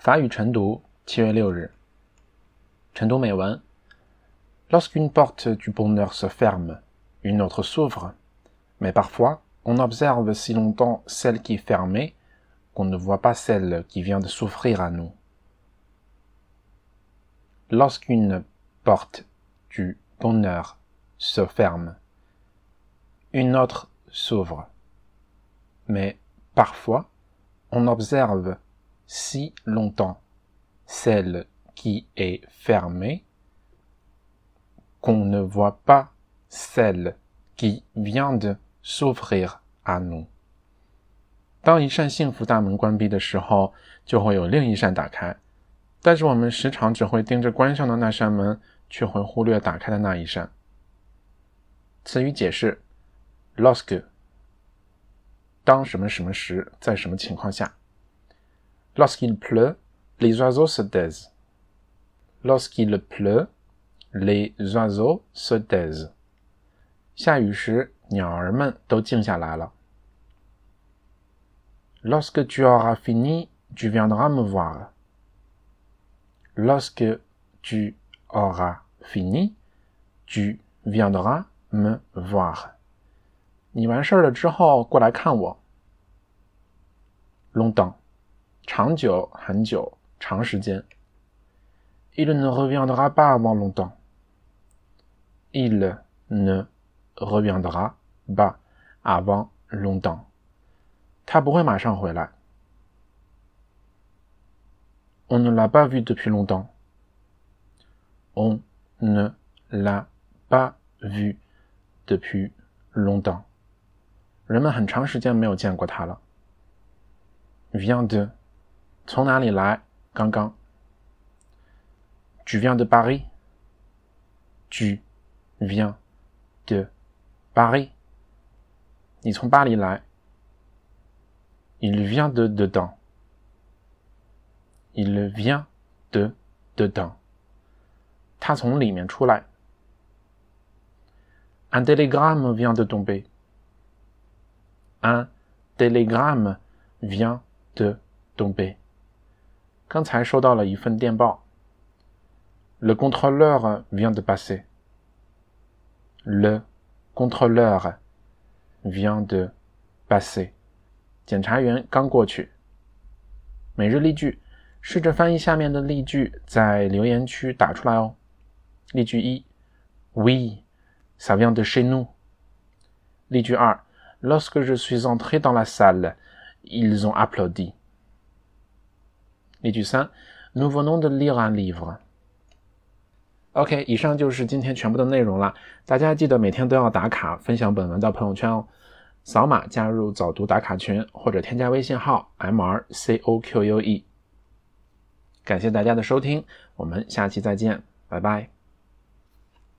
法语晨读，七月六日。晨读美文：Lorsqu'une porte du bonheur se ferme, une autre s'ouvre. Mais parfois, on observe si longtemps celle qui est fermée qu'on ne voit pas celle qui vient de s'ouvrir à nous. Lorsqu'une porte du bonheur se ferme, une autre s'ouvre. Mais parfois, on observe si longtemps celle qui est fermée qu'on ne voit pas celle qui vient de s'ouvrir à nous。当一扇幸福大门关闭的时候，就会有另一扇打开，但是我们时常只会盯着关上的那扇门，却会忽略打开的那一扇。词语解释：lorsque，当什么什么时，在什么情况下。Lorsqu'il pleut, les oiseaux se taisent. Lorsqu'il pleut, les oiseaux se taisent. 下雨时，鸟儿们都静下来了。Lorsque tu auras fini, tu viendras me voir. Lorsque tu auras fini, tu viendras me voir. 你完事儿了之后过来看我。Longtemps. 长久，很久，长时间。Il ne reviendra pas avant longtemps. Il ne reviendra pas avant longtemps. 他不会马上回来。On ne l'a pas vu depuis longtemps. On ne l'a pas vu depuis longtemps. 人们很长时间没有见过他了。Vient de 从哪里来？刚刚。Tu viens de Paris? Tu viens de Paris? 你从巴黎来。Il vient de dedans. Il vient de dedans. 他从里面出来。Un télégramme vient de tomber. Un télégramme vient de tomber. 刚才收到了一份电报。Le contrôleur vient de passer. Le contrôleur vient de passer. 检察员刚过去。每日例句，试着翻译下面的例句，在留言区打出来哦。例句一：Oui, ça vient de chez nous. 例句二：Lorsque je suis entré dans la salle, ils ont applaudi. 例句三，Nous venons de lire un livre。OK，以上就是今天全部的内容了。大家记得每天都要打卡，分享本文到朋友圈哦。扫码加入早读打卡群，或者添加微信号 mrcoque。感谢大家的收听，我们下期再见，拜拜。